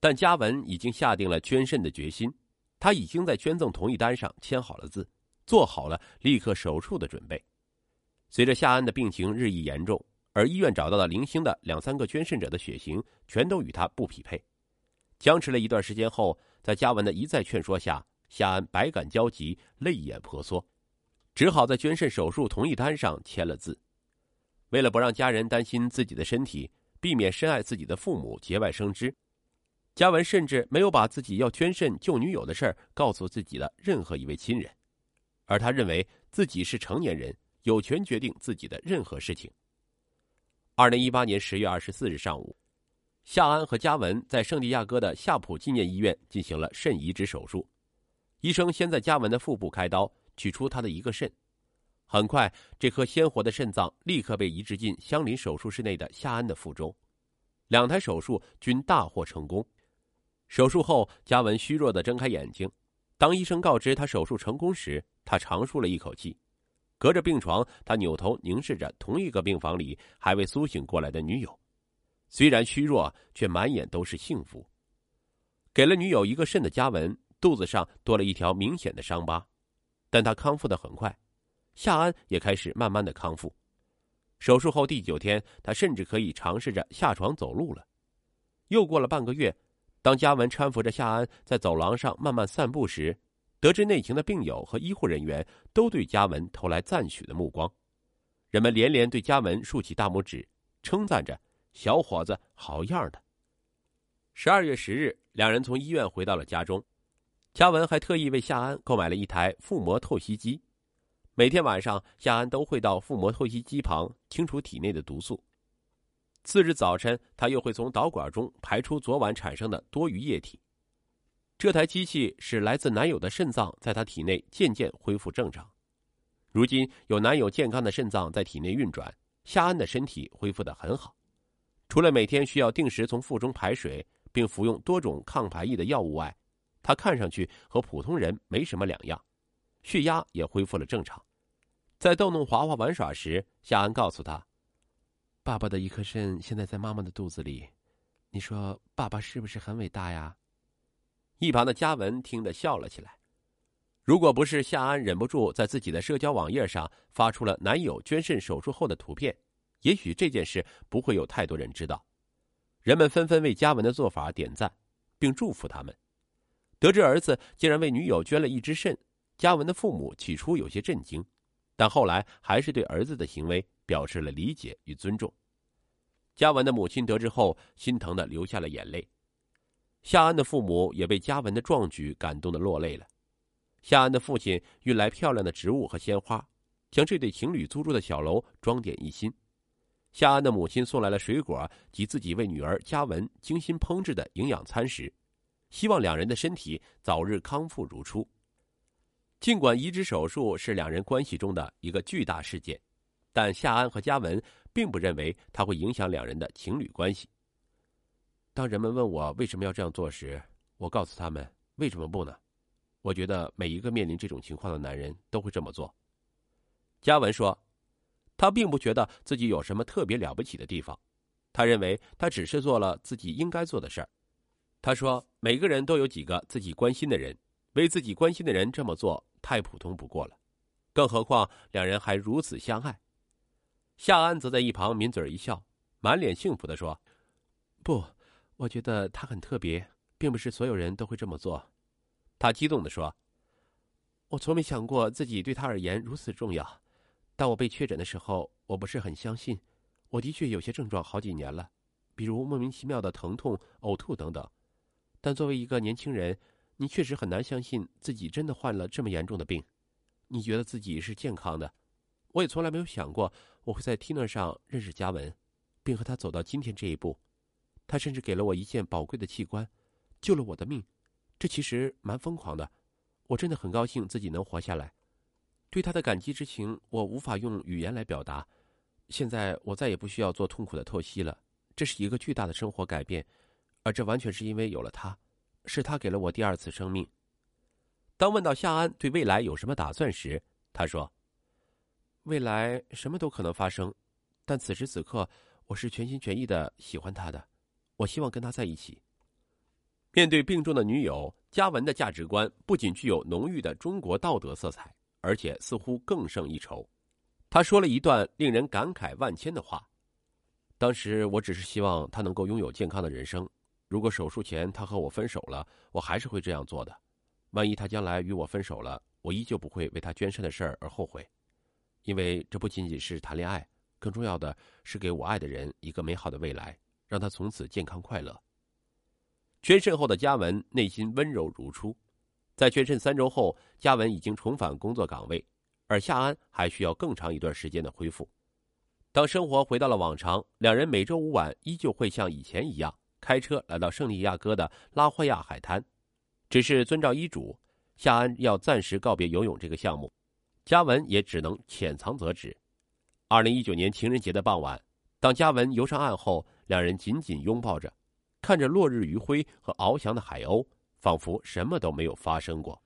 但嘉文已经下定了捐肾的决心，他已经在捐赠同意单上签好了字，做好了立刻手术的准备。随着夏安的病情日益严重，而医院找到的零星的两三个捐肾者的血型全都与他不匹配，僵持了一段时间后，在嘉文的一再劝说下，夏安百感交集，泪眼婆娑，只好在捐肾手术同意单上签了字。为了不让家人担心自己的身体，避免深爱自己的父母节外生枝。嘉文甚至没有把自己要捐肾救女友的事儿告诉自己的任何一位亲人，而他认为自己是成年人，有权决定自己的任何事情。二零一八年十月二十四日上午，夏安和嘉文在圣地亚哥的夏普纪念医院进行了肾移植手术。医生先在嘉文的腹部开刀，取出他的一个肾。很快，这颗鲜活的肾脏立刻被移植进相邻手术室内的夏安的腹中。两台手术均大获成功。手术后，嘉文虚弱的睁开眼睛。当医生告知他手术成功时，他长舒了一口气。隔着病床，他扭头凝视着同一个病房里还未苏醒过来的女友。虽然虚弱，却满眼都是幸福。给了女友一个肾的嘉文，肚子上多了一条明显的伤疤，但他康复的很快。夏安也开始慢慢的康复。手术后第九天，他甚至可以尝试着下床走路了。又过了半个月。当嘉文搀扶着夏安在走廊上慢慢散步时，得知内情的病友和医护人员都对嘉文投来赞许的目光，人们连连对嘉文竖起大拇指，称赞着：“小伙子，好样的！”十二月十日，两人从医院回到了家中，嘉文还特意为夏安购买了一台腹膜透析机，每天晚上夏安都会到腹膜透析机旁清除体内的毒素。次日早晨，他又会从导管中排出昨晚产生的多余液体。这台机器使来自男友的肾脏在他体内渐渐恢复正常。如今有男友健康的肾脏在体内运转，夏安的身体恢复的很好。除了每天需要定时从腹中排水，并服用多种抗排异的药物外，他看上去和普通人没什么两样，血压也恢复了正常。在逗弄华华玩耍时，夏安告诉他。爸爸的一颗肾现在在妈妈的肚子里，你说爸爸是不是很伟大呀？一旁的嘉文听得笑了起来。如果不是夏安忍不住在自己的社交网页上发出了男友捐肾手术后的图片，也许这件事不会有太多人知道。人们纷纷为嘉文的做法点赞，并祝福他们。得知儿子竟然为女友捐了一只肾，嘉文的父母起初有些震惊，但后来还是对儿子的行为。表示了理解与尊重。嘉文的母亲得知后，心疼的流下了眼泪。夏安的父母也被嘉文的壮举感动的落泪了。夏安的父亲运来漂亮的植物和鲜花，将这对情侣租住的小楼装点一新。夏安的母亲送来了水果及自己为女儿嘉文精心烹制的营养餐食，希望两人的身体早日康复如初。尽管移植手术是两人关系中的一个巨大事件。但夏安和嘉文并不认为他会影响两人的情侣关系。当人们问我为什么要这样做时，我告诉他们：为什么不呢？我觉得每一个面临这种情况的男人都会这么做。嘉文说，他并不觉得自己有什么特别了不起的地方，他认为他只是做了自己应该做的事儿。他说，每个人都有几个自己关心的人，为自己关心的人这么做太普通不过了，更何况两人还如此相爱。夏安则在一旁抿嘴一笑，满脸幸福的说：“不，我觉得他很特别，并不是所有人都会这么做。”他激动的说：“我从没想过自己对他而言如此重要。当我被确诊的时候，我不是很相信。我的确有些症状好几年了，比如莫名其妙的疼痛、呕吐等等。但作为一个年轻人，你确实很难相信自己真的患了这么严重的病。你觉得自己是健康的。”我也从来没有想过我会在 Tina 上认识嘉文，并和他走到今天这一步。他甚至给了我一件宝贵的器官，救了我的命。这其实蛮疯狂的。我真的很高兴自己能活下来。对他的感激之情，我无法用语言来表达。现在我再也不需要做痛苦的透析了。这是一个巨大的生活改变，而这完全是因为有了他，是他给了我第二次生命。当问到夏安对未来有什么打算时，他说。未来什么都可能发生，但此时此刻，我是全心全意的喜欢他的，我希望跟他在一起。面对病重的女友，嘉文的价值观不仅具有浓郁的中国道德色彩，而且似乎更胜一筹。他说了一段令人感慨万千的话：“当时我只是希望他能够拥有健康的人生。如果手术前他和我分手了，我还是会这样做的。万一他将来与我分手了，我依旧不会为他捐肾的事儿而后悔，因为这不仅仅是谈恋爱，更重要的是给我爱的人一个美好的未来，让他从此健康快乐。”捐肾后的嘉文内心温柔如初，在捐肾三周后，嘉文已经重返工作岗位，而夏安还需要更长一段时间的恢复。当生活回到了往常，两人每周五晚依旧会像以前一样开车来到圣地亚哥的拉霍亚海滩，只是遵照医嘱，夏安要暂时告别游泳这个项目，嘉文也只能浅藏辄止。二零一九年情人节的傍晚，当嘉文游上岸后，两人紧紧拥抱着。看着落日余晖和翱翔的海鸥，仿佛什么都没有发生过。